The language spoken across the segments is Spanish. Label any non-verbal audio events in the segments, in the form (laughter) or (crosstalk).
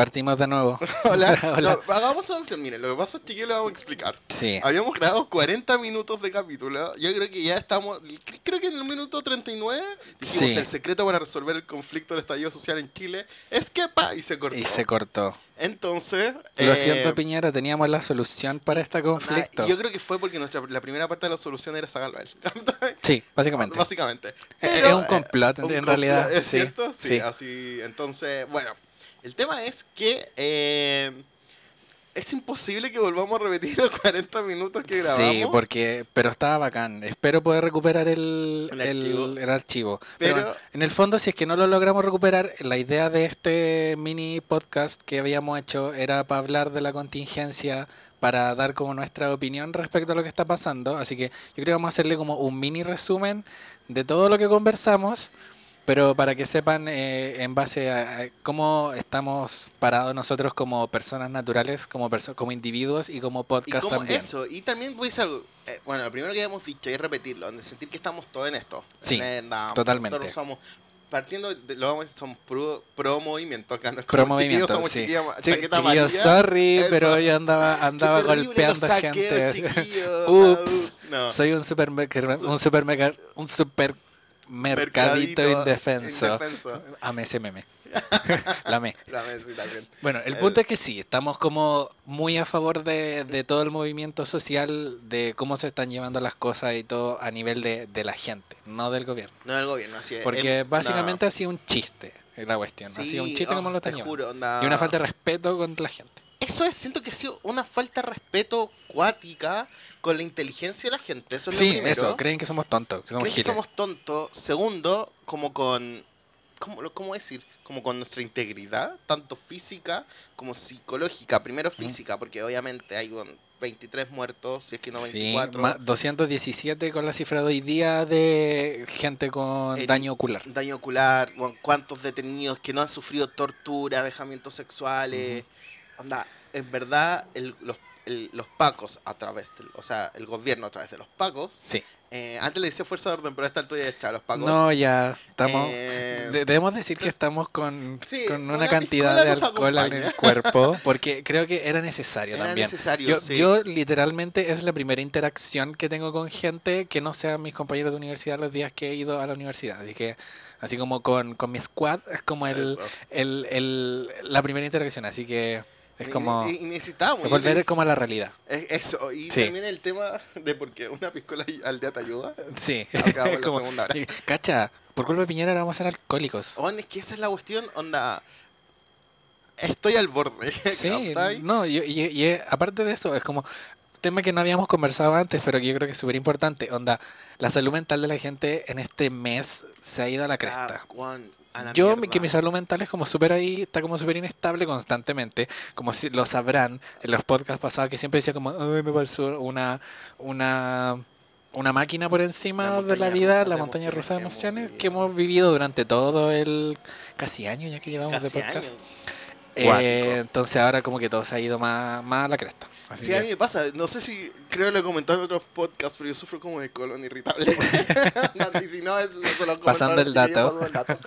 Partimos de nuevo. (laughs) Hola. (laughs) Hola. No, hagamos un termine. Lo que pasa es que yo lo vamos a explicar. Sí. Habíamos grabado 40 minutos de capítulo. Yo creo que ya estamos. cre- Creo que en el minuto 39 dijimos Sí. el secreto para resolver el conflicto del estallido social en Chile es que pa y se cortó. Y se cortó. Entonces. Lo eh, siento, Piñera, teníamos la solución para este conflicto. Yo creo que fue porque nuestra, la primera parte de la solución era sacarlo a él. (laughs) Sí, básicamente. Básicamente. Es- Pero, es un eh, complot, en un realidad. complot, ¿Es sí, cierto? Sí, sí. así. Entonces, bueno. El tema es que. eh, es imposible que volvamos a repetir los 40 minutos que grabamos. Sí, porque, pero estaba bacán. Espero poder recuperar el, El el- archivo. el archivo. Pero, Pero- bueno, en el fondo, si es que no lo logramos recuperar, la idea de este mini podcast que habíamos hecho era para hablar de la contingencia, para dar como nuestra opinión respecto a lo que está pasando. Así que yo creo que vamos a hacerle como un mini resumen de todo lo que conversamos. Pero para que sepan eh, en base a, a cómo estamos parados nosotros como personas naturales, como, perso- como individuos y como Y podcast como también. eso, y también voy a eh, bueno, lo primero que habíamos dicho y repetirlo, de sentir que estamos todos en esto. Sí, En la- totalmente. Nosotros somos, partiendo, de, lo vamos a decir, somos pro, pro movimiento acá. No Pro movimiento, somos sí. chiquillos, amarilla. sorry, Eso. pero yo andaba, andaba golpeando saqueos, gente. (laughs) Ups. no. Soy un supermercado, un supermercado, un supermercadito indefenso. indefenso. (laughs) Amé ese meme. (laughs) La amé. La vez sí, también. Bueno, el Eh, punto es que sí, estamos como muy a favor de, de todo el movimiento social, de cómo se están llevando las cosas y todo a nivel de, de la gente, no del gobierno. No del gobierno, así es. Porque Em, básicamente ha sido un chiste es la cuestión. ha sido un chiste como oh, lo están Y una falta de respeto contra la gente. Eso es, siento que ha sido una falta de respeto cuática con la inteligencia de la gente. Eso es lo Sí, primero. eso, creen que somos tontos, que somos Creen que somos tontos. Segundo, como con. ¿cómo, lo- ¿Cómo decir? Como con nuestra integridad, tanto física como psicológica. Primero física, porque obviamente hay un 23 muertos, si es que no Sí, 24. ma- 217 con la cifra de hoy día de gente con daño ocular. Daño ocular, bueno, cuántos detenidos que no han sufrido tortura, vejamientos sexuales. Onda, en verdad, el- los, el- los pacos a través del, o sea, el gobierno a través de los pacos. Sí. eh, antes le decía fuerza de orden, pero esta altura ya está, los pacos. No, ya estamos. eh, de- debemos decir que estamos con, Sí, con una una cantidad de alcohol en el cuerpo, (laughs) porque creo que era necesario era también. necesario, Yo, sí. yo literalmente es la primera interacción que tengo con gente que no sean mis compañeros de universidad los días que he ido a la universidad. Así que, así como con, con mi squad, es como el, el, el- la primera interacción. Así que es como y, es volver te- como a la realidad. es- Eso, y Sí. también el tema de por qué una piscola al día te ayuda. Sí. La (laughs) Como- segunda hora. (laughs) Cacha, por culpa de Piñera ahora vamos a ser alcohólicos. Oye, es que esa es la cuestión, onda. Estoy al borde. (laughs) Sí, no, y, y- y, aparte de eso, es como tema que no habíamos conversado antes, pero que yo creo que es súper importante. Onda, la salud mental de la gente en este mes se ha ido a la cresta. Yo, mi- mierda. que mi salud mental es como súper ahí, está como súper inestable constantemente, como si lo sabrán en los podcasts pasados, que siempre decía como, ay, me pasó una, una, una máquina por encima La de la vida, la montaña rusa de emociones que que hemos vivido durante todo el casi año ya que llevamos de podcast. Eh, entonces ahora como que todo se ha ido más, más a la cresta. Así Sí, a que- mí me pasa, no sé si creo que lo he comentado en otros podcasts, pero yo sufro como de colon irritable. (laughs) y si no, es, se lo Pasando el a dato. pasando el dato.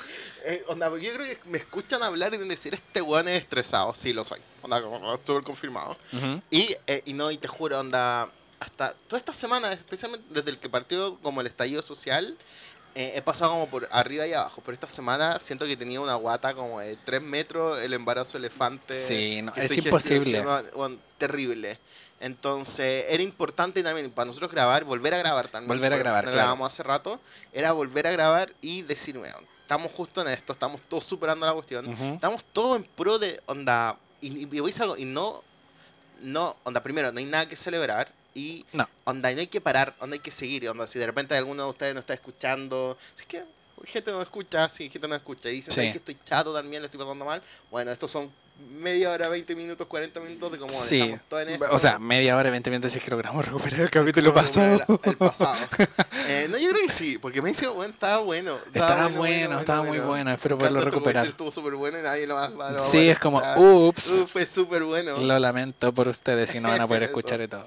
Eh, onda, porque yo creo que me escuchan hablar y deben decir, este weón es estresado. Sí, lo soy. Onda, como súper confirmado. Ujú. Y, eh, y no, y te juro, onda, hasta toda esta semana, especialmente desde el que partió como el estallido social, eh, he pasado como por arriba y abajo. Pero esta semana siento que tenía una guata como de 3 metros, el embarazo elefante. Sí, no, es imposible. bueno, terrible. Entonces, era importante también para nosotros grabar, volver a grabar también. Volver a grabar, claro. grabamos hace rato. Era volver a grabar y decir, weón, estamos justo en esto, estamos todos superando la cuestión. Ujú. Estamos todos en pro de onda. Y, y voy a decir algo, y no. No, onda, primero, no hay nada que celebrar. Y No. onda, y no hay que parar, onda hay que seguir. Onda, si de repente alguno de ustedes no está escuchando, si es que gente no escucha, sí, gente no escucha. Y dicen, Sí. "Ay, que estoy chato también, lo estoy pasando mal. Bueno, estos son media hora, 20 minutos, 40 minutos de como Sí, estamos todos en esto. o sea, media hora, 20 minutos si es que logramos recuperar el capítulo pasado. El, el pasado. Eh, no, yo creo que sí, porque me dice, bueno, estaba bueno. Estaba bueno, estaba muy bueno, espero poderlo recuperar. Estuvo súper bueno y nadie lo va a Sí, poder es como, escuchar. ups, Uh, fue súper bueno. lo lamento por ustedes si no van a poder (laughs) escuchar y todo.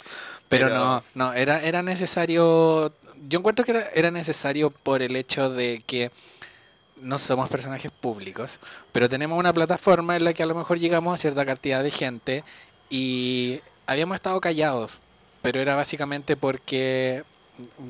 Pero, Pero- no, no, era, era necesario, yo encuentro que era, era necesario por el hecho de que no somos personajes públicos, pero tenemos una plataforma en la que a lo mejor llegamos a cierta cantidad de gente y habíamos estado callados, pero era básicamente porque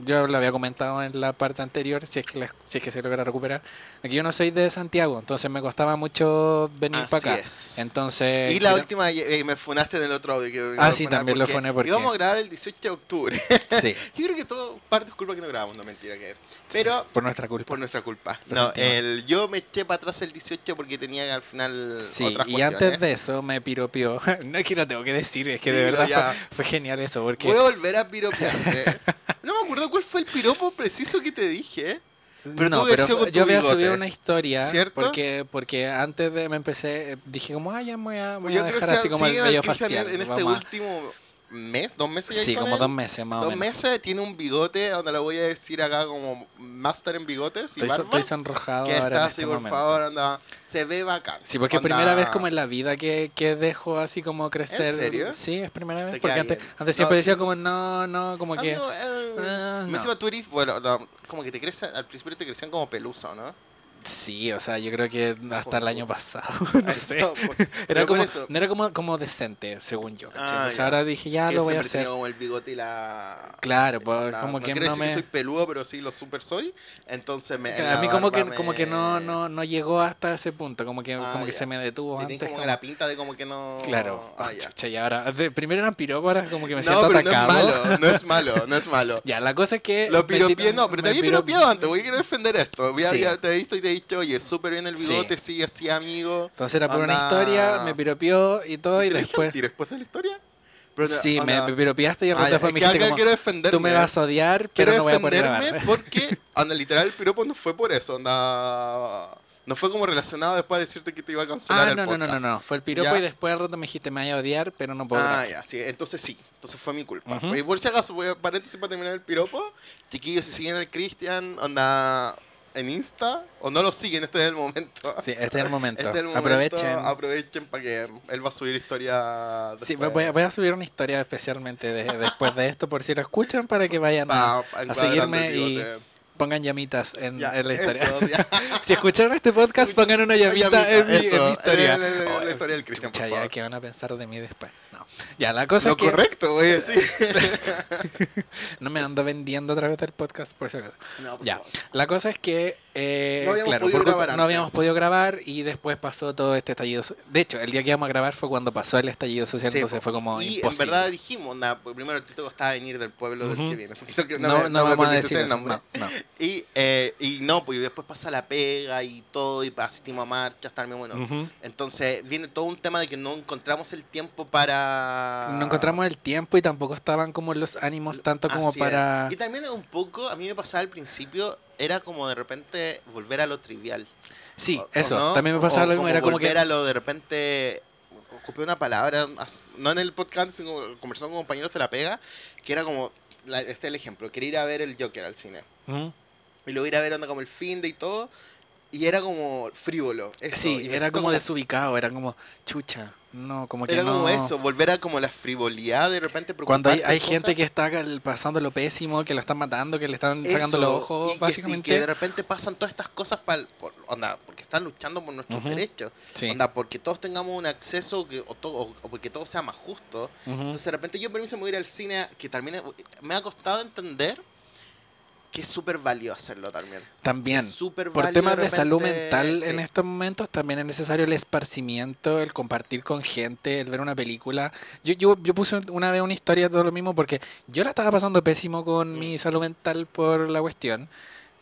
yo lo había comentado en la parte anterior, si es que, la- si es que se logra recuperar, que yo no soy de Santiago, entonces me costaba mucho venir Así para acá. es. Entonces, Y la última, eh, me funaste en el otro audio. Que Ah, sí, también lo funé porque- Íbamos a grabar el 18 de octubre. (laughs) sí, Yo creo que todo parte es culpa que no grabamos, no mentira que. Pero sí, por nuestra culpa. por nuestra culpa. No, el, yo me eché para atrás el 18 porque tenía al final Sí, otras y antes de eso me piropió. (laughs) No es que lo tengo que decir, es que de Dilo verdad fue, fue genial eso, porque Voy a volver a piropearte. (laughs) no me acuerdo cuál fue el piropo preciso que te dije. pero no, pero yo había bigote, subido una historia ¿cierto? porque porque antes de me empecé dije como, ah, ya me voy a, voy a dejar así como el Cristian facial. en, este vamos último mes, dos meses. sí, como él. dos meses más o Dos menos. meses tiene un bigote, donde lo voy a decir acá como máster en bigotes y Estoy, barbas. estoy sonrojado que ahora está en así, este por momento. favor, anda. Se ve bacán. Sí, porque es primera vez como en la vida que, que dejo así como crecer. serio? Sí, es primera vez. Porque antes, antes No, siempre sí, decía como, no, no, como Ah, que... eh, ah, me no. encima tú eres- bueno, no, como que te crecen, al principio te crecían como pelusa, ¿no? Sí, o sea, yo creo que hasta el año pasado. (laughs) no sé. (laughs) Era como, no era como, como decente, según yo. Ah, Entonces ya. ahora dije, ya que lo voy a hacer. como el bigote y la... Claro, pues onda, como no que no decir me... que soy peludo, pero sí lo super soy. Entonces me... en a la mí como que, barba como que no, me- no, no llegó hasta ese punto, como que, Ah, como que se me detuvo Tienen antes. como la pinta de como que no... Claro, Ah, ah, ya. chucha, y ahora, de- primero eran piropos, ahora como que me No, siento pero no es atacado. malo, no es (laughs) malo, no es malo. Ya, la cosa es que... Lo me piropié, no, pero te me había piro- piropiado antes, voy a defender esto. Voy a- te he visto y te dicho, oye, súper bien el Sí. bigote, sigue así, amigo. Entonces era por una Onda- historia, me piropió y todo, y ¿Te lo dije después... tiro después de la historia? Pero, Sí, me, onda- me piropiaste y Ah, después es me dijiste como, quiero defenderme. tú me vas a odiar, quiero pero no voy a defenderme (laughs) porque, anda, literal, el piropo no fue por eso, onda... No fue como relacionado después de decirte que te iba a cancelar Ah, el no, no, no, no, podcast. no, fue el piropo Ya. y después al rato me dijiste, me voy a odiar, pero no puedo Ah, ya, sí, entonces sí, entonces fue mi culpa. Ujú. Y por si acaso, voy a paréntesis para terminar el piropo. Chiquillos, si siguen al Cristian, onda en Insta, o no lo siguen, este es el momento. Sí, este es el momento. Este es el momento, Aprovechen. Aprovechen para que él va a subir historia. Sí, después. voy a, voy a subir una historia especialmente de- después de esto, por si lo escuchan, para que vayan a, Pa- pa- a seguirme y pongan llamitas en, Ya, en la historia. eso, (laughs) si escucharon este podcast, pongan una llamita, en, mi, en mi eso, historia. la- la- Oh, del Cristian, por chucha, ya, favor. ¿qué van a pensar de mí después? No. Ya, la cosa Lo que correcto, voy a decir. no me ando vendiendo a través del podcast, por si acaso. No, por Ya. favor. La cosa es que, eh, No habíamos claro, podido grabar no habíamos podido grabar y después pasó todo este estallido. De hecho, el día que íbamos a grabar fue cuando pasó el estallido social, Sí, entonces fue como y imposible. en verdad dijimos, nah, pues primero Tito costaba venir del pueblo del Ujú. que viene. Porque no, no, me- no, me vamos a decir el nombre. no, no. Y, eh, y no, pues después pasa la pega y todo, y asistimos a marchas, también bueno. Ujú. Entonces viene todo un tema de que no encontramos el tiempo para... No encontramos el tiempo y tampoco estaban como los ánimos tanto como Así es. para... Y también un poco, a mí me pasaba al principio, era como de repente volver a lo trivial. Sí, ¿o- o eso, no? también me pasaba O lo mismo, era como volver que... a lo de repente... Ocupé una palabra, no en el podcast, sino conversando con compañeros de la pega, que era como, este es el ejemplo, quería ir a ver el Joker al cine. Y a ir a ver onda como el fin de y todo. Y era como frívolo. Eso, Sí, y era como desubicado, era como chucha, no, como que Era no... como eso, volver a como la frivolidad de repente. Cuando hay, hay gente que está pasando lo pésimo, que lo están matando, que le están sacando Eso, los ojos, y básicamente. Y que de repente pasan todas estas cosas por, onda, porque están luchando por nuestros Ujú. derechos. Sí. Onda, porque todos tengamos un acceso que, o, o- porque todo sea más justo. Ujú. Entonces de repente yo permiso me voy a ir al cine, que también me ha costado entender que es súper válido hacerlo también. También. Es súper Por temas de salud mental en estos momentos también es necesario el esparcimiento, el compartir con gente, el ver una película. Yo, yo, yo puse una vez una historia todo lo mismo porque yo la estaba pasando pésimo con Mm. mi salud mental por la cuestión.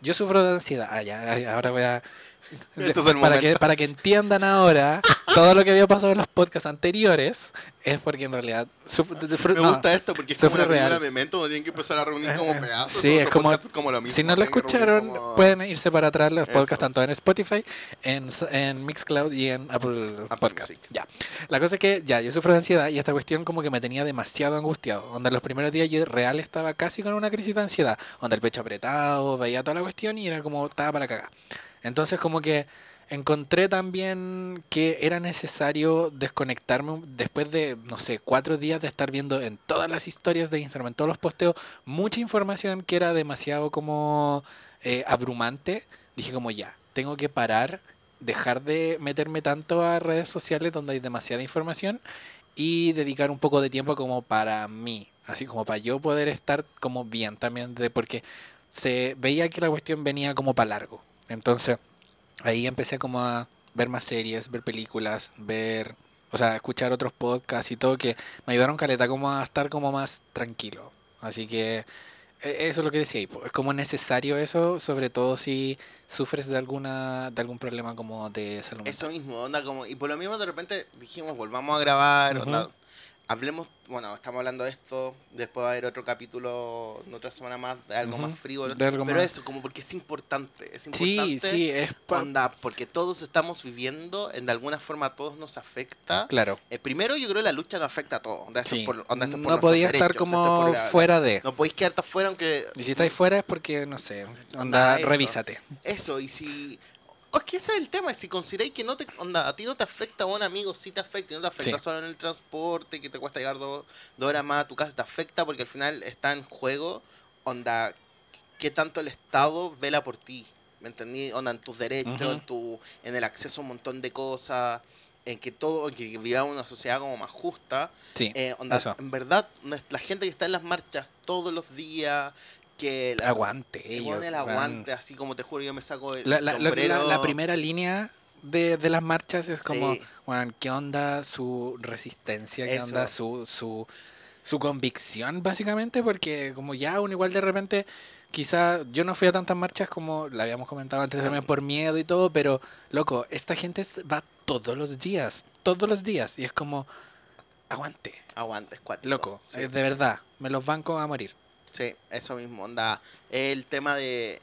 Yo sufro de ansiedad. Ah, ya, ahora voy a... (laughs) Este es el para, que, para que entiendan ahora todo lo que había pasado en los podcasts anteriores es porque en realidad... Me no, gusta esto porque es como una real. Memento donde tienen que empezar a reunir como eh, pedazos. sí, es como- como lo mismo, Si no lo escucharon, como- pueden irse para atrás los Eso. podcasts tanto en Spotify, en, en Mixcloud y en Apple, Apple Podcast. Music. Ya. La cosa es que ya, yo sufro de ansiedad y esta cuestión como que me tenía demasiado angustiado. Donde los primeros días yo real estaba casi con una crisis de ansiedad. Donde el pecho apretado, veía toda la cuestión y era como estaba para cagar. Entonces como que encontré también que era necesario desconectarme después de, no sé, cuatro días de estar viendo en todas las historias de Instagram, en todos los posteos, mucha información que era demasiado como eh, abrumante. Dije como ya, tengo que parar, dejar de meterme tanto a redes sociales donde hay demasiada información y dedicar un poco de tiempo como para mí, así como para yo poder estar como bien también, de, porque se veía que la cuestión venía como para largo. Entonces, ahí empecé como a ver más series, ver películas, ver, o sea, escuchar otros podcasts y todo que me ayudaron caleta como a estar como más tranquilo. Así que e- eso es lo que decía, es como necesario eso, sobre todo si sufres de alguna de algún problema como de salud Eso mismo, onda como. Y por lo mismo de repente dijimos, volvamos a grabar, onda, hablemos, bueno, estamos hablando de esto, después va a haber otro capítulo, en otra semana más, de algo más frívolo. algo Pero más- eso, como porque es importante, es Sí, importante. sí, es pa- Onda, porque todos estamos viviendo, en de alguna forma a todos nos afecta. claro. Eh, primero, yo creo que la lucha nos afecta a todos. Onda, Sí. por- onda, por No podía estar derechos, como la- fuera de. No podéis quedarte afuera aunque... Y si estáis fuera es porque, no sé, Onda, onda, eso. revísate. Eso, y si... o Es que ese es el tema, si consideráis que no te, onda, a ti no te afecta, a un amigo sí te afecta, y no te afecta Sí. solo en el transporte, que te cuesta llegar dos, dos horas más a tu casa, te afecta porque al final está en juego, onda, qué tanto el Estado vela por ti, ¿me entendí? Onda, en tus derechos, Ujú. en, tu, en el acceso a un montón de cosas, en que todo, en que vivamos una sociedad como más justa, Sí, eh, onda, en verdad, la gente que está en las marchas todos los días, que la, aguante ellos. el aguante, así como te juro, yo me saco el La, sombrero. la- primera línea de, de las marchas es como, Sí. ¿qué onda su resistencia? ¿Qué onda su, su, su convicción, básicamente? Porque como ya uno igual de repente, quizá yo no fui a tantas marchas como la habíamos comentado antes también por miedo y todo, pero loco, esta gente va todos los días, todos los días, y es como, aguante, Aguante, es cuático. loco, Sí, eh, de verdad, me los banco a morir. Sí, eso mismo, onda. El tema de.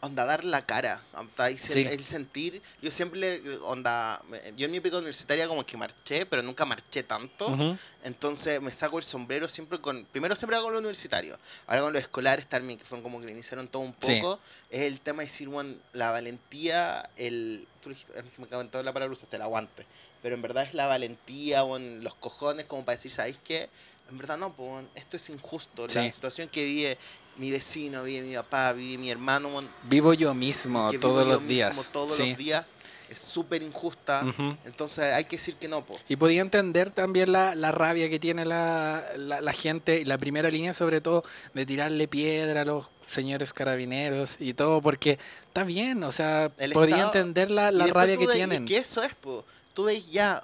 Onda, dar la cara. onda, Sí. el, el sentir. Yo siempre, onda. Yo en mi época universitaria como que marché, pero nunca marché tanto. Entonces me saco el sombrero siempre con. Primero siempre con lo universitario. Ahora con los escolares también, que fueron como que iniciaron todo un Sí. poco. Es el tema de decir, bueno, la valentía, el. Tú dijiste, me acabo la palabra usaste, el aguante. Pero en verdad es la valentía, bueno, los cojones, como para decir, ¿sabéis qué? En verdad no, pues, esto es injusto. La Sí. situación que vive mi vecino, vive mi papá, vive mi hermano, bueno, Vivo yo mismo todos yo los mismo días. todos sí. los días, es súper injusta. Ujú. Entonces hay que decir que no, pues. Y podía entender también la, la rabia que tiene la, la, la gente, la primera línea sobre todo, de tirarle piedra a los señores carabineros y todo, porque está bien, o sea, El podía Estado- entender la, la rabia tú que tienen. Y que eso es, po. Tú ves ya,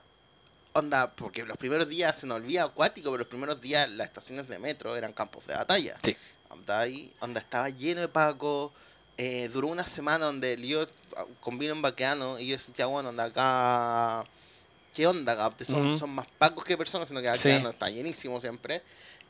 onda, porque los primeros días se nos olvida acuático, pero los primeros días las estaciones de metro eran campos de batalla. Sí. Onda ahí, onda estaba lleno de pacos. eh, duró una semana donde yo ah, con vino en vaqueano y yo sentía, bueno, onda acá. ¿Qué onda, acá? Son, Ujú. son más pacos que personas, sino que acá Sí. está llenísimo siempre.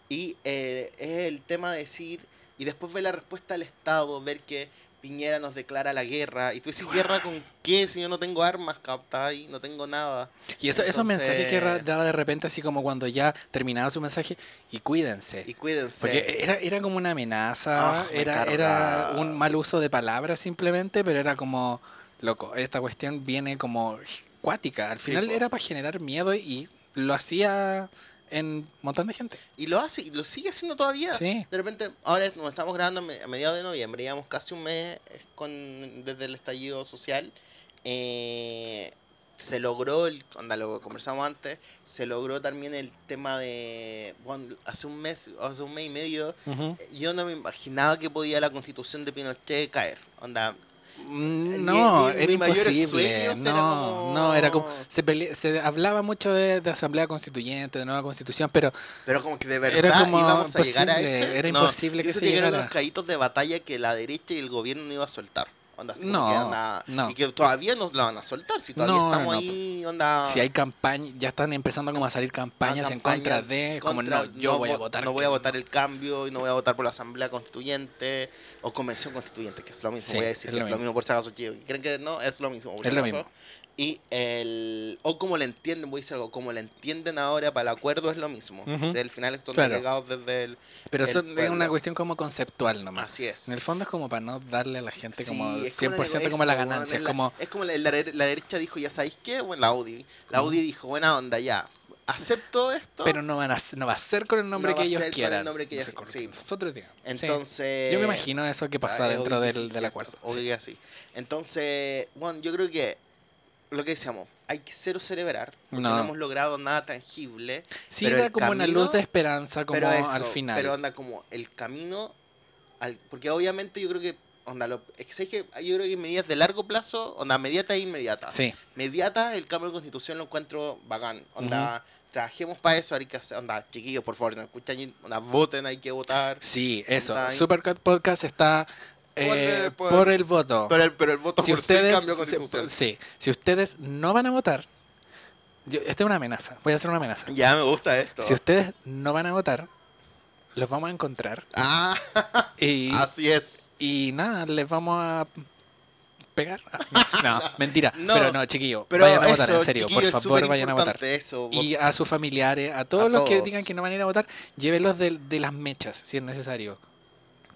Y eh, es el tema de decir, y después ver la respuesta del Estado, ver que Piñera nos declara la guerra. Y tú dices, ¿guerra con qué? Si yo no tengo armas, captai, no tengo nada. Y eso, esos mensajes que Entonces- daba de repente, así como cuando ya terminaba su mensaje, y cuídense. Y cuídense. Porque era, era como una amenaza, Ah, era, era un mal uso de palabras simplemente, pero era como, loco, esta cuestión viene como cuática. Al final era para generar miedo y lo hacía en un montón de gente. Y lo hace, y lo sigue haciendo todavía. Sí. De repente, ahora nos estamos grabando a me- a mediados de noviembre, llevamos casi un mes con, desde el estallido social. eh, se logró, el, onda, lo conversamos antes, se logró también el tema de, bueno, hace un mes, hace un mes y medio, eh, yo no me imaginaba que podía la constitución de Pinochet caer. Onda, Mm, No, era imposible. No, era como- no, era como. Se, pele- se hablaba mucho de, de asamblea constituyente, de nueva constitución, pero pero como que de verdad Era como íbamos a llegar a ese. era no, imposible que se llegara. unos caídos de batalla que la derecha y el gobierno no iba a soltar. Onda, así como No, que no. Y que todavía nos la van a soltar, si todavía No, estamos ahí, onda... si hay campaña, ya están empezando como a salir campañas en contra de, como contra- no, yo voy a vo- votar. No voy a votar el cambio y no voy a votar por la asamblea constituyente o convención constituyente, que es lo mismo, Sí, voy a decir es que lo es lo mismo. por si acaso. ¿Creen que no? Es lo mismo. Es lo mismo. Y el... O como le entienden, voy a decir algo, como le entienden ahora para el acuerdo es lo mismo. Ujú. O sea, al final estos Claro. delegados desde el... Pero el eso es una cuestión como conceptual nomás. Así es. En el fondo es como para no darle a la gente como Sí, como 100% una como la ganancia. es Es la- como, Es como la, la dere- la derecha dijo, ya sabéis qué, bueno, la UDI. La Ujú. UDI dijo, buena onda, ya. acepto esto. Pero no, van a, no va a ser con el nombre No que va a ellos ser con el quieran. nombre que ellos- lo sí. nosotros digamos. Sí. Entonces. Yo me imagino eso que pasó Ah, dentro del, sí, del acuerdo. obvio Sí. que así. Entonces, bueno, yo creo que lo que decíamos, hay que cero celebrar. Porque no, No. hemos logrado nada tangible. Sí, pero da como una luz de esperanza como pero eso, al final. Pero anda como el camino. Al, porque obviamente yo creo que. Onda, lo, es que, yo creo que medidas de largo plazo, onda, mediata e inmediata. Sí, Mediata, el cambio de constitución lo encuentro bacán. Onda, trabajemos para eso, hay que hacer, onda, chiquillos, por favor, si nos escuchan, onda, voten, hay que votar. sí, eso. Onda. Supercut Podcast está eh, Por, el voto. Pero el, pero el voto si por sí ustedes, cambio de si- constitución. sí, si ustedes no van a votar, yo, esta es una amenaza, voy a hacer una amenaza. Ya me gusta esto. Si ustedes no van a votar, los vamos a encontrar Ah, y, (laughs) así es. y nada, les vamos a pegar. (laughs) No, mentira. No, pero no, chiquillo, Pero vayan a votar, eso, en serio, por favor, vayan a votar. Y a sus familiares, a todos A los que digan que no van a ir a votar, llévenlos de, de las mechas, si es necesario.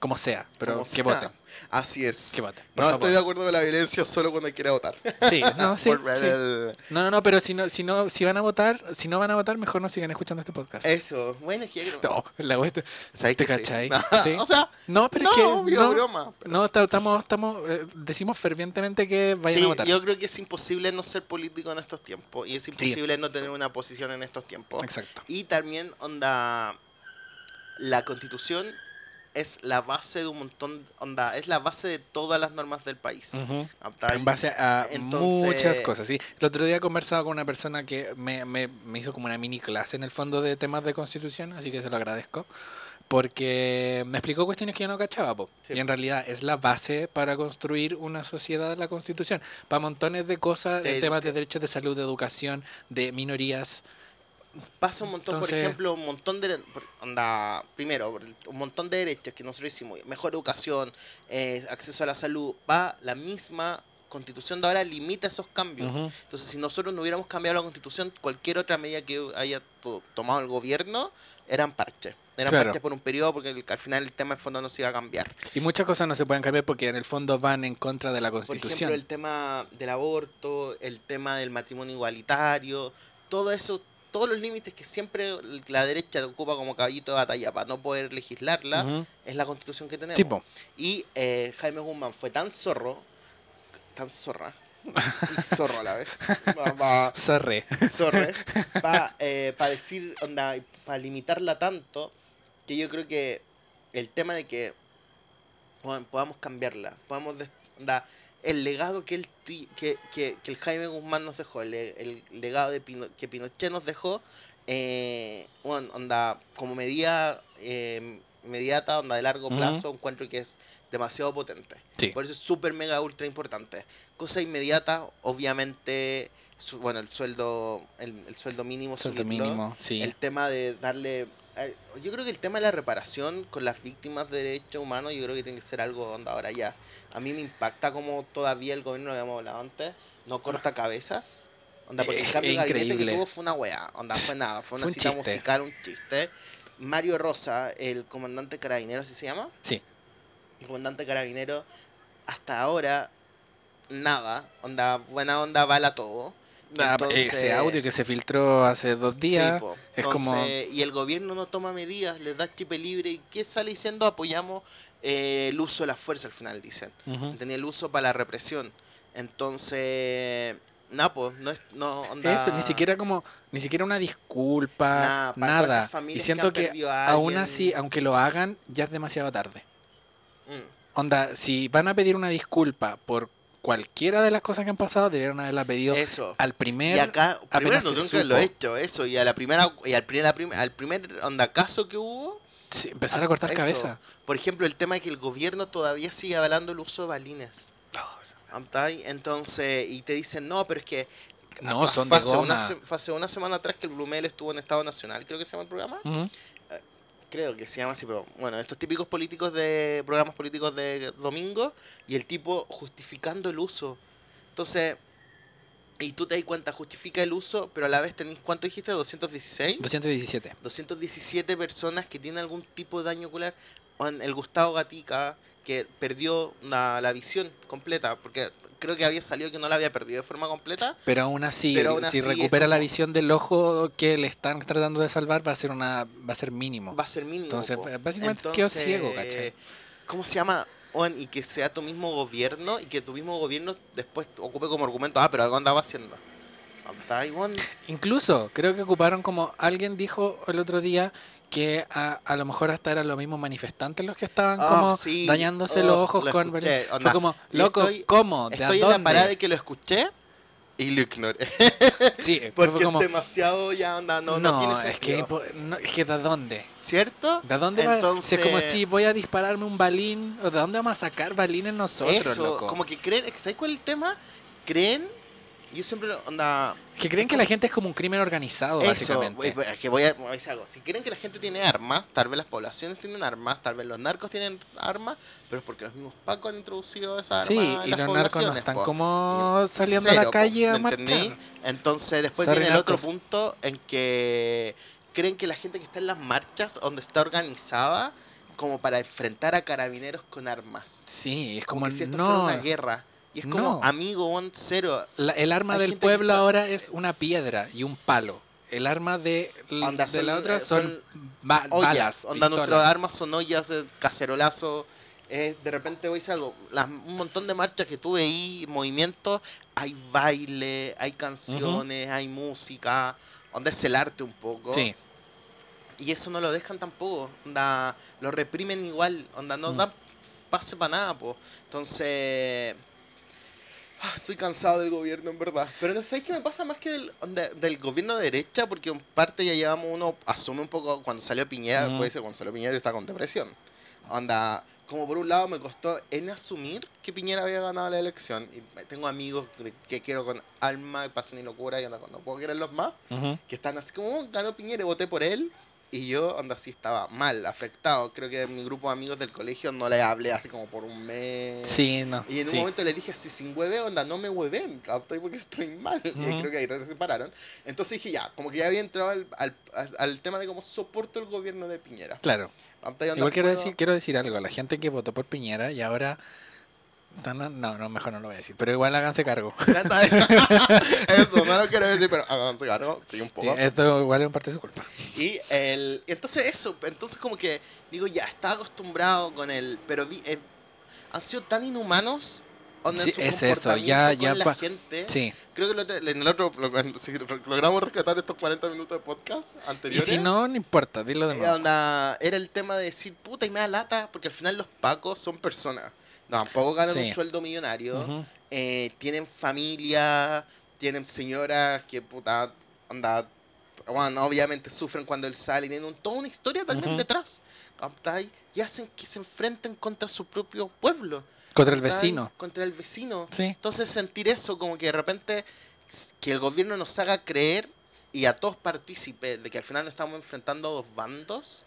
Como sea, pero Como que sea. voten, Así es. que voten. No favor. estoy de acuerdo con la violencia solo cuando quiera votar. Sí, no, (laughs) sí, Por sí. el- No, no, no, pero si no, si no, si van a votar, si no van a votar, mejor no sigan escuchando este podcast. Eso. Bueno, creo- No, la wea está- ¿Sabes ¿te que sí? cachai? No, Sí. (laughs) O sea, No, pero no, es que obvio, no, broma. no, ta- estamos, estamos, eh, decimos fervientemente que vayan Sí, a votar. yo creo que es imposible no ser político en estos tiempos. Y es imposible no tener una posición en estos tiempos. Exacto. Y también, onda, la constitución es la base de un montón, onda, es la base de todas las normas del país. ¿Está? En base a Entonces- muchas cosas, sí. El otro día conversaba con una persona que me, me, me hizo como una mini clase en el fondo de temas de constitución, así que se lo agradezco. Porque me explicó cuestiones que yo no cachaba, po. Sí. y en realidad es la base para construir una sociedad la constitución, para montones de cosas, en temas te- de derechos de salud, de educación, de minorías. Pasa un montón, por ejemplo, un montón de... por- Onda, primero, por un montón de derechos que nosotros hicimos. Mejor educación, eh, acceso a la salud. Va, la misma constitución de ahora limita esos cambios. Entonces, si nosotros no hubiéramos cambiado la constitución, cualquier otra medida que haya to- tomado el gobierno eran parches. Eran Claro. parches por un periodo porque el- al final el tema de fondo no se iba a cambiar. Y muchas cosas no se pueden cambiar porque en el fondo van en contra de la Por constitución. ejemplo, el tema del aborto, el tema del matrimonio igualitario, todo eso, todos los límites que siempre la derecha ocupa como caballito de batalla para no poder legislarla, es la constitución que tenemos. Y eh, Jaime Guzmán fue tan zorro, tan zorra, y zorro a la vez, (laughs) va, va- Sorry. zorre, (laughs) para decir, onda, para limitarla tanto, que yo creo que el tema de que bueno, podamos cambiarla, podamos, onda, el legado que, el, que, que, que el Jaime Guzmán nos dejó, el, el legado de Pino- que Pinochet nos dejó, eh, bueno, onda, como medida eh, inmediata, onda de largo Ujú. plazo, encuentro que es demasiado potente. Sí. Por eso es súper mega ultra importante. Cosa inmediata, obviamente, su- bueno, el sueldo, el, el sueldo mínimo, Sueldo mínimo, sí. El tema de darle. Eh, Yo creo que el tema de la reparación con las víctimas de derechos humanos, yo creo que tiene que ser algo onda ahora ya. A mí me impacta como todavía el gobierno, lo habíamos hablado antes, no corta cabezas. Onda, porque el Es- cambio de gabinete que tuvo fue una weá. Onda, fue nada. Fue una Fue cita musical, un chiste. Mario Rosa, el comandante carabinero, ¿así se llama? Sí. El comandante carabinero, hasta ahora, nada. Onda, buena onda, bala todo. Entonces- ese audio que se filtró hace dos días. Sí, es como- Y el gobierno no toma medidas, les da chip libre. ¿Y qué sale diciendo? Apoyamos eh, el uso de la fuerza al final, dicen. Ujú. Tenía el uso para la represión. Entonces, nada, pues, no es. No, onda, Eso, ni siquiera como, ni siquiera una disculpa, Nah, nada. Y que siento que, aún así, aunque lo hagan, ya es demasiado tarde. Mm, Onda, si van a pedir una disculpa por cualquiera de las cosas que han pasado, debieron haberla pedido Eso. al primer. Y acá, primero no que lo he hecho, eso. Y a la primera, y al primer, al primer onda caso que hubo, sí, empezar a cortar eso. cabeza. por ejemplo, el tema de que el gobierno todavía sigue avalando el uso de balines. ¿Amtai? Entonces, y te dicen, no, pero es que. No, fue son de una se- fue hace una semana atrás que el Blumel estuvo en Estado Nacional, creo que se llama el programa. Ujú. Creo que se llama así, pero bueno, estos típicos políticos de programas políticos de domingo y el tipo justificando el uso. Entonces, y tú te das cuenta, justifica el uso, pero a la vez tenéis, ¿cuánto dijiste? ¿216? 217. 217 personas que tienen algún tipo de daño ocular. El Gustavo Gatica, que perdió la, la visión completa, porque creo que había salido que no la había perdido de forma completa. Pero aún así, Pero aún si así recupera la visión del ojo que le están tratando de salvar, va a ser una va a ser mínimo. Va a ser mínimo. Entonces, po. básicamente quedó ciego, ¿cachai? ¿Cómo se llama? Y que sea tu mismo gobierno y que tu mismo gobierno después ocupe como argumento, ah, pero algo andaba haciendo. Incluso, creo que ocuparon como alguien dijo el otro día que a, a lo mejor hasta eran los mismos manifestantes los que estaban Ah, como sí. dañándose Oh, los ojos lo con escuché, Fue como, loco, estoy- ¿cómo? ¿De a Estoy en la dónde? parada de que lo escuché y lo ignoré. Sí, (laughs) Porque como, es demasiado ya onda, no, no, tiene es que, sentido. no, es que ¿de dónde? ¿Cierto? ¿De dónde va? Entonces, Es como si voy a dispararme un balín, ¿o de dónde vamos a sacar balines nosotros, eso, loco? como que creen, ¿sabes cuál es el tema? Creen, yo siempre onda, que creen que la gente es como un crimen organizado, Eso, básicamente. es que voy a, voy a decir algo. Si creen que la gente tiene armas, tal vez las poblaciones tienen armas, tal vez los narcos tienen armas, pero es porque los mismos pacos han introducido esas Sí, armas en y las los narcos no están po. como saliendo a Cero, la po, calle a ¿me marchar. entendí? Entonces después Sorry, viene el otro punto en que creen que la gente que está en las marchas, donde está organizada, como para enfrentar a carabineros con armas. Sí, es Como, como, que si esto fuera una guerra. Y es como, No. amigo, one cero. la- el arma Hay del que pueblo ahora es una piedra y un palo. El arma de, Onda, de son- la otra eh, son, son ba- ollas. balas, Onda, nuestras armas son ollas, cacerolazo. eh, de repente voy a decir algo. las- un montón de marchas que tuve ahí, movimientos, hay baile, hay canciones, hay música. Onda es el arte un poco. Sí, Y eso no lo dejan tampoco. Onda, lo reprimen igual. Onda, no Mm. dan pase para nada, po. Entonces. Ah, Estoy cansado del gobierno, en verdad. Pero no sé qué me pasa más que del, onda, del gobierno de derecha, porque en parte ya llevamos uno, asume un poco cuando salió Piñera, Ujú. puede ser cuando salió Piñera estaba con depresión. Onda, como por un lado me costó en asumir que Piñera había ganado la elección. Y tengo amigos que- quiero con alma y pasión y locura y onda, no puedo quererlos más ujú. que están así como, "Oh, ganó Piñera y voté por él. Y yo, anda, así estaba mal, afectado. Creo que mi grupo de amigos del colegio no le hablé así como por un mes. sí, no. Y en sí. un momento le dije así, sin hueve, onda, no me hueven, ¿captai? Porque estoy mal. (laughs) Y ahí Ujú. creo que ahí se separaron. Entonces dije, ya, como que ya había entrado al, al, al tema de cómo soporto el gobierno de Piñera. Claro. Onda, Igual quiero puedo- decir, quiero decir algo. La gente que votó por Piñera y ahora... No, no, mejor no lo voy a decir. Pero igual háganse cargo. (laughs) De- Eso, no lo quiero decir, pero háganse cargo, sí, un Sí, poco. esto igual es parte su culpa. Y el, entonces eso, entonces como que digo, ya, estaba acostumbrado con el, pero vi, eh, han sido tan inhumanos Sí, su es eso, ya- comportamiento ya con la gente. Sí. Creo que lo en el otro, lo- si logramos rescatar estos 40 minutos de podcast Y anteriores. si no, no importa, dilo de eh, nuevo. onda, era el tema de decir, puta, y me da lata, porque al final los pacos son personas. Tampoco ganan Sí. un sueldo millonario eh, tienen familia, tienen señoras que puta, anda, bueno, obviamente sufren cuando él sale, y tienen toda una historia también detrás. Y hacen que se enfrenten contra su propio pueblo, Contra el vecino. contra el vecino. Sí. Entonces sentir eso, como que de repente que el gobierno nos haga creer y a todos partícipes de que al final nos estamos enfrentando a dos bandos,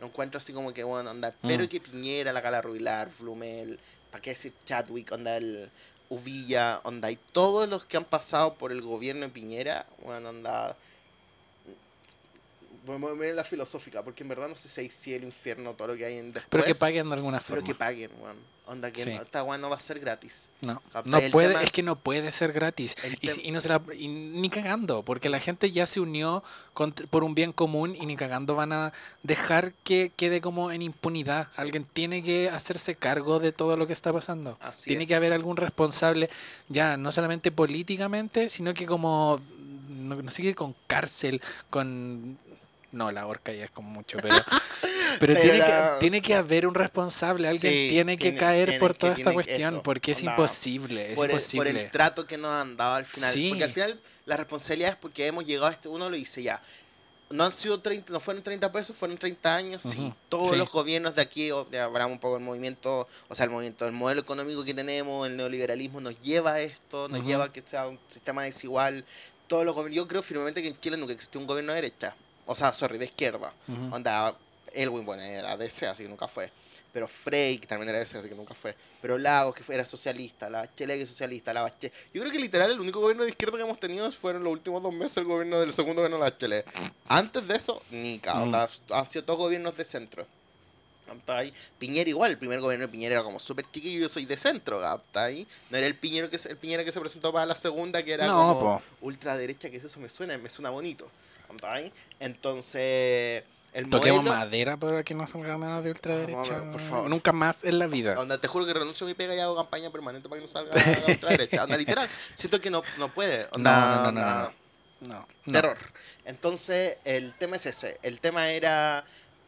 lo encuentro así como que, bueno, anda, pero Mm. que Piñera, la Cala Ruilar, Flumel, ¿para qué decir Chadwick, onda el Uvilla, onda, y todos los que han pasado por el gobierno de Piñera, bueno, onda... Voy a ver la filosófica, porque en verdad no sé si hay cielo, infierno, todo lo que hay en después. Pero que paguen de alguna Pero forma. que paguen, weón. Onda que Sí. no- esta weón no va a ser gratis. No, no puede, tema- es que no puede ser gratis. Y, no se la- y ni cagando, porque la gente ya se unió con- por un bien común y ni cagando van a dejar que quede como en impunidad. Alguien tiene que hacerse cargo de todo lo que está pasando. Así tiene es. que haber algún responsable, ya no solamente políticamente, sino que como, no, no sé qué, con cárcel, con... No, la horca ya es como mucho, pero... (laughs) Pero, Pero tiene, la- que, tiene que haber un responsable, alguien Sí, tiene que tiene- caer tiene por toda esta cuestión, eso, porque es imposible, es por el, por imposible. el trato que nos han dado al final. Sí. Porque al final la responsabilidad es porque hemos llegado a este, uno lo dice ya. No han sido 30, no fueron 30 pesos, fueron 30 años, sí. Ujú, Todos sí. los gobiernos de aquí, hablamos un poco del movimiento, o sea, el movimiento, el modelo económico que tenemos, el neoliberalismo nos lleva a esto, nos lleva a que sea un sistema desigual. Todos los gobiernos, yo creo firmemente que en Chile nunca existió un gobierno de derecha. O sea, sorry, de izquierda. Ujú. Onda, Elwin, bueno, era DC, así que nunca fue. Pero Frey, que también era DC, así que nunca fue. Pero Lagos, que fue- era socialista, la Bachelet, que es socialista, la Bachelet. Yo creo que literal el único gobierno de izquierda que hemos tenido fueron los últimos dos meses el gobierno del segundo gobierno de la Bachelet. Antes de eso, Nica, Mm. onda, han sido todos gobiernos de centro. ¿cachai? Piñera igual, el primer gobierno de Piñera era como súper chiquillo, yo soy de centro, ¿cachai? No era el Piñero que el Piñera que se presentó para la segunda, que era No, como po. ultraderecha, que eso me suena, me suena bonito. ¿Cachai? Entonces, el Toquemos modelo... madera para que no salga nada de ultraderecha. Vamos, por favor. Nunca más en la vida. Onda, te juro que renuncio a mi pega y hago campaña permanente para que no salga la ultraderecha. Onda, (laughs) literal. Siento que no, no puede. Onda, no, no, no, no. Terror. Entonces, el tema es ese. El tema era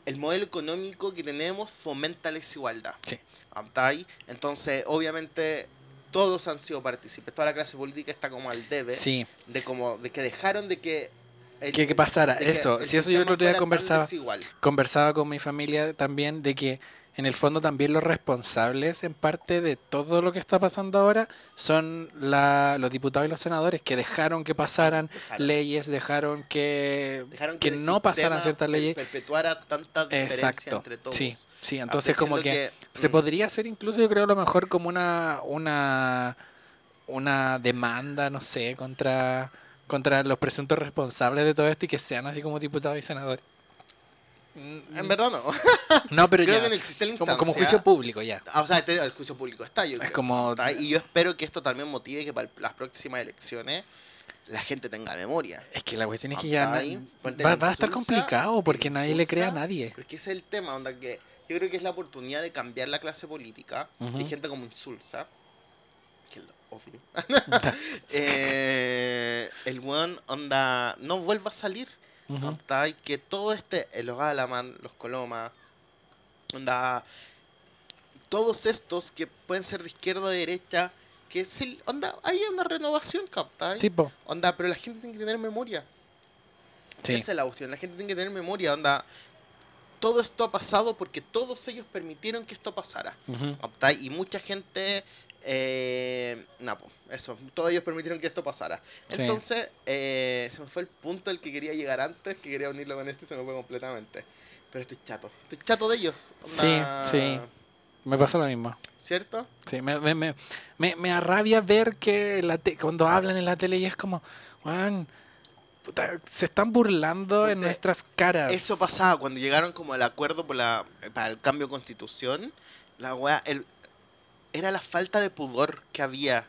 el modelo económico que tenemos fomenta la desigualdad. Sí. Entonces, obviamente, todos han sido partícipes. Toda la clase política está como al debe Sí, de como de que dejaron de que el- que, que pasara. que Eso, si eso yo el otro día conversaba, conversaba con mi familia también de que en el fondo también los responsables en parte de todo lo que está pasando ahora son la, los diputados y los senadores que dejaron que pasaran Dejaron. leyes, dejaron que... Dejaron que no pasaran ciertas leyes. perpetuara tanta diferencia Exacto. entre todos. Sí, sí, entonces como que... Se mm, podría hacer incluso, yo creo, a lo mejor como una, una, una demanda, no sé, contra, contra los presuntos responsables de todo esto y que sean así como diputados y senadores. Mm, En verdad no. (laughs) No, pero Creo ya, que no existe la como, instancia. como juicio público ya. Ah, O sea, este- el juicio público está, yo Es creo, como- ¿está? Y yo espero que esto también motive que para las próximas elecciones la gente tenga memoria. Es que la cuestión es que ya ¿Está na- ahí? Va, va a estar complicado porque nadie le cree a nadie. Porque ese es el tema, onda que yo creo que es la oportunidad de cambiar la clase política. Ujú. Hay gente como Insulsa, odio. (laughs) Eh, el weón, onda, no vuelva a salir. ¿cachai? Que todo este, eh, los Alaman, los Coloma, onda, todos estos que pueden ser de izquierda o de derecha, que es el, onda, hay una renovación, ¿captai? Tipo, Onda, pero la gente tiene que tener memoria. sí. Esa es la cuestión, la gente tiene que tener memoria, onda. Todo esto ha pasado porque todos ellos permitieron que esto pasara. Y mucha gente. Eh, po, eso, todos ellos permitieron que esto pasara. Sí. Entonces, eh, se me fue el punto al que quería llegar antes, que quería unirlo con este y se me fue completamente. Pero estoy chato, estoy chato de ellos. Sí, onda, sí. Me pasa lo mismo. ¿Cierto? Sí, me, me, me, me, me arrabia ver que la te- cuando hablan en la tele y es como, "Weón, puta, se están burlando en nuestras caras. Eso pasaba cuando llegaron como al acuerdo por la, para el cambio de constitución. La weá, el, era la falta de pudor que había.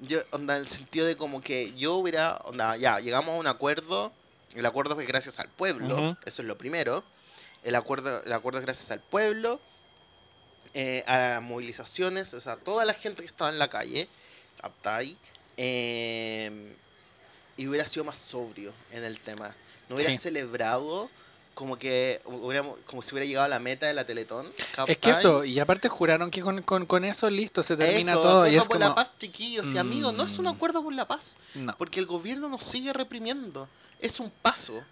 Yo, onda, en el sentido de como que yo hubiera, onda, ya, llegamos a un acuerdo. El acuerdo fue gracias al pueblo, eso es lo primero. El acuerdo, el acuerdo es gracias al pueblo, eh, a las movilizaciones, o sea, toda la gente que estaba en la calle, ¿captai? Eh, y hubiera sido más sobrio en el tema. No hubiera Sí. celebrado como que hubiéramos, como si hubiera llegado a la meta de la Teletón. Es que eso, y aparte juraron que con, con, con eso listo, se termina Eso, todo. Y es por como, la paz, chiquillos y amigos, no es un Mm. acuerdo por la paz, no. porque el gobierno nos sigue reprimiendo. Es un paso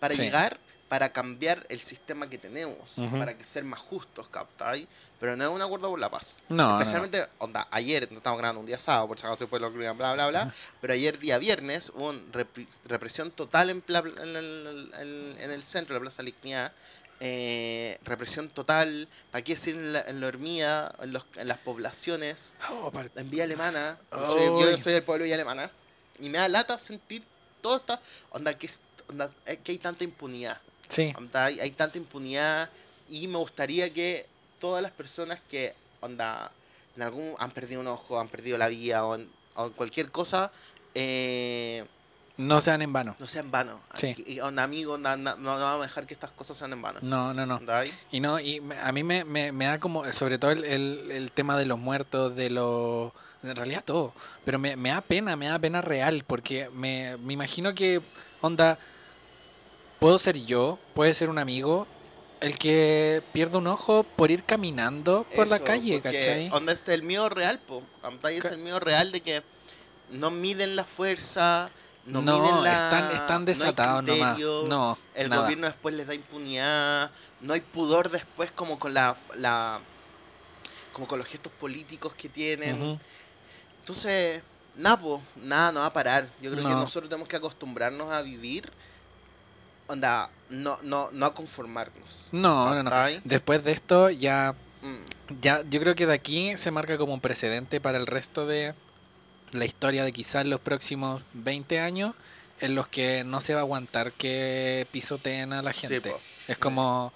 para Sí. llegar, para cambiar el sistema que tenemos, para que ser más justos, ¿captai? Pero no es un acuerdo por la paz. No, no, no. Especialmente, onda, ayer, no estamos grabando un día sábado, por si acaso después lo bla, bla, bla, pero ayer día viernes hubo un repri- represión total en, pla- en el, en- el centro, en la Plaza Lignía, eh, represión total, ¿para qué decir en la, en la hormiga, en, los, en las poblaciones, Oh, en Vía Alemana, yo soy, yo Ay. soy del pueblo de Vía Alemana, y me da lata sentir toda esta, onda, que, onda, eh, que hay tanta impunidad. Sí, Onda, hay, hay tanta impunidad y me gustaría que todas las personas que onda, en algún han perdido un ojo, han perdido la vida o, en- o en cualquier cosa, eh, no sean en vano. no sea en vano. Sí. Y, onda, amigo, onda, no, no vamos a dejar que estas cosas sean en vano. No, no, no. Y no, y a mí me, me, me da como, sobre todo el, el, el tema de los muertos, de los... En realidad todo, pero me, me da pena, me da pena real, porque me, me imagino que, onda, puedo ser yo, puede ser un amigo, el que pierde un ojo por ir caminando por la calle, ¿cachai? Onda, este es el miedo real, po. Es el miedo real de que no miden la fuerza, no, No, miden la... están, están no hay desatados nomás. No, El nada. gobierno después les da impunidad, no hay pudor después como con la, la como con los gestos políticos que tienen. Entonces, nada, po, nada, no va a parar. Yo creo que No. nosotros tenemos que acostumbrarnos a vivir, onda, no, no, no a conformarnos. No, no, no. Después de esto ya Mm, Ya, yo creo que de aquí se marca como un precedente para el resto de la historia de quizás los próximos 20 años en los que no se va a aguantar que pisoteen a la gente. es como,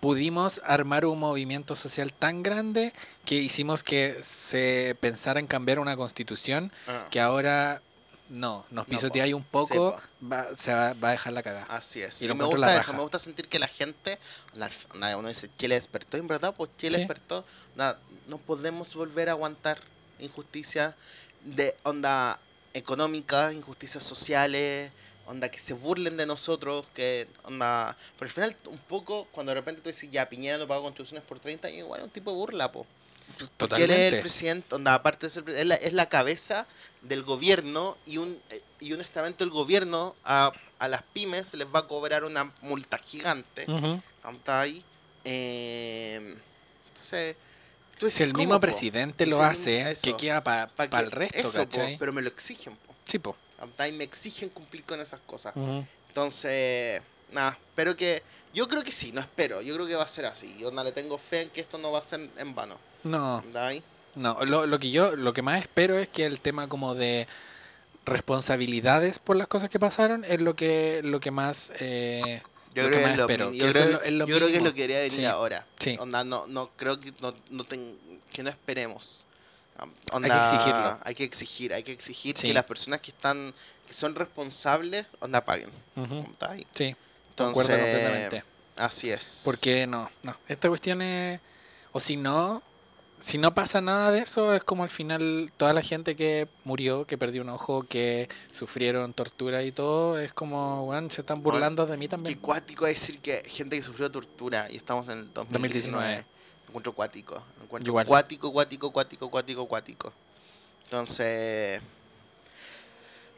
pudimos armar un movimiento social tan grande que hicimos que se pensara en cambiar una constitución Ah, que ahora no, nos No, pisoteáis un Sí, poco, po. va- se va, va a dejar la cagada. Así es. Y Y me gusta eso, me gusta sentir que la gente, la- uno dice, Chile despertó, y en verdad, pues Chile Sí. despertó. No podemos volver a aguantar injusticias de onda económica, injusticias sociales, onda que se burlen de nosotros, que onda... Pero al final, un poco, cuando de repente tú dices, ya, Piñera no paga contribuciones por 30 años, igual es un tipo de burla, po. Porque él es el presidente, onda, aparte de ser pre- es la, es la cabeza del gobierno y un y un estamento del gobierno a, a las pymes les va a cobrar una multa gigante. Ujú. ¿Está ahí? Eh, entonces, tú Si el ¿cómo, mismo po? presidente Si lo hace, eso. que queda para Pa' el resto, eso, pero me lo exigen, po. Sí, po. Me exigen cumplir con esas cosas. Entonces, nada, espero que... Yo creo que sí, no espero. Yo creo que va a ser así. Yo no le tengo fe en que esto no va a ser en vano. No, ¿Está ahí? no, lo, lo que yo, lo que más espero es que el tema como de responsabilidades por las cosas que pasaron es lo que, lo que más, eh, Yo Lo creo que es lo, espero, que creo, es lo- es lo yo creo que es mínimo. lo que debería venir Sí. ahora. Sí. Onda, no, no creo que no, no ten- que no esperemos. Um, que exigirlo. Hay que exigir, hay que exigir Sí. que las personas que están, que son responsables, onda paguen. sí, Entonces, así es. Porque no, no, esta cuestión es, o si no, si no pasa nada de eso, es como al final toda la gente que murió, que perdió un ojo, que sufrieron tortura y todo, es como, weón, se están burlando de mí Qué también. cuático es decir que gente que sufrió tortura y estamos en el 2019. Encuentro cuático. Encuentro Igual. cuático, cuático, cuático, cuático, cuático. Entonces.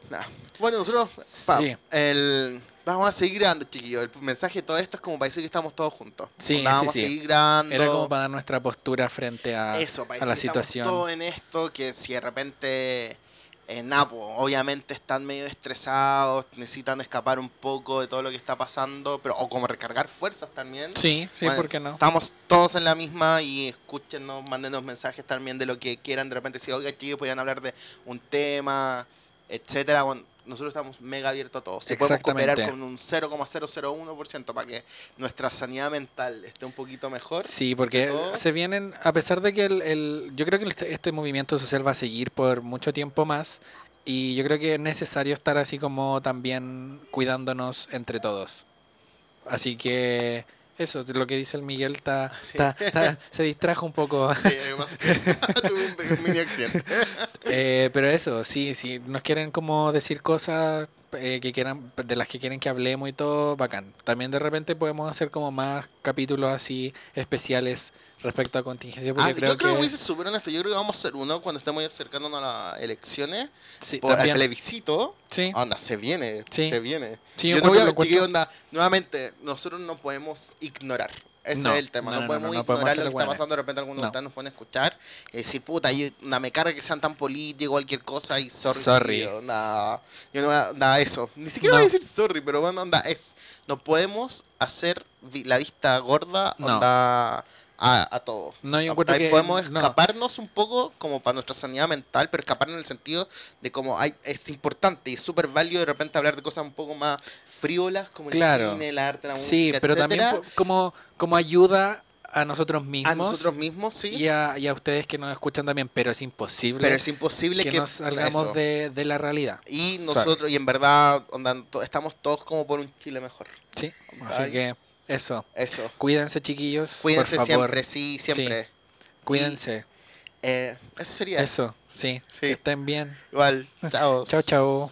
Nada. Bueno, nosotros. pa, Sí. el, vamos a seguir grabando, chiquillos. El mensaje de todo esto es como para decir que estamos todos juntos. Sí, vamos sí. a seguir grabando. Era como para dar nuestra postura frente a, Eso, para a la que estamos situación. todos en esto, que si de repente. En Napo, obviamente están medio estresados, necesitan escapar un poco de todo lo que está pasando, pero o como recargar fuerzas también. Sí, sí, Bueno, ¿por qué no? Estamos todos en la misma y escúchenos, mándenos mensajes también de lo que quieran. De repente, si oiga, chicos, podrían hablar de un tema, etcétera. Bueno, nosotros estamos mega abiertos a todo. Si podemos cooperar con un 0,001% para que nuestra sanidad mental esté un poquito mejor. Sí, porque se vienen, a pesar de que el, el- yo creo que este, este movimiento social va a seguir por mucho tiempo más y yo creo que es necesario estar así como también cuidándonos entre todos. Así que eso, lo que dice el Miguel está, Sí. está- está- se distrajo un poco. Sí, que (laughs) tuve un, pequeño mini accidente. Eh, pero eso, sí, si nos quieren como decir cosas eh, que quieran, de las que quieren que hablemos y todo, bacán. También de repente podemos hacer como más capítulos así especiales respecto a contingencia, porque Ah, creo yo creo que que voy a ser súper honesto. Yo creo que vamos a hacer uno cuando estemos acercándonos a las elecciones. sí, Por el también, plebiscito. sí, Onda, se viene. Sí. Se viene. sí, yo te voy a encuentro- onda, nuevamente, nosotros no podemos ignorar. Ese No, es el tema. no, No, podemos no ignorar lo que está pasando. De repente algunos de ustedes nos pueden escuchar y decir, puta, yo, onda, me carga que sean tan políticos, cualquier cosa y sorry. Sorry. onda, yo no voy a- onda, eso. Ni siquiera voy a decir sorry, pero bueno, onda, es. No podemos hacer vi- la vista gorda, onda, a, a todo. No, yo encuentro ahí que podemos no. escaparnos un poco como para nuestra sanidad mental, pero escapar en el sentido de como hay, es importante y es súper válido de repente hablar de cosas un poco más frívolas como Claro. el cine, el arte, la música, Sí, pero también etcétera, como, como ayuda a nosotros mismos a nosotros mismos, sí. y, a, y a ustedes que nos escuchan también, pero es imposible pero es imposible que, que, nos salgamos de, de la realidad. Y Sorry. nosotros, y en verdad, onda, estamos todos como por un Chile mejor. Sí, así que eso. Eso. Cuídense, chiquillos. Cuídense por favor. siempre, sí, siempre. Cuídense. Eh, eso sería. Eso, sí. Sí. Que estén bien. Igual. Chao. (laughs) Chao, chao.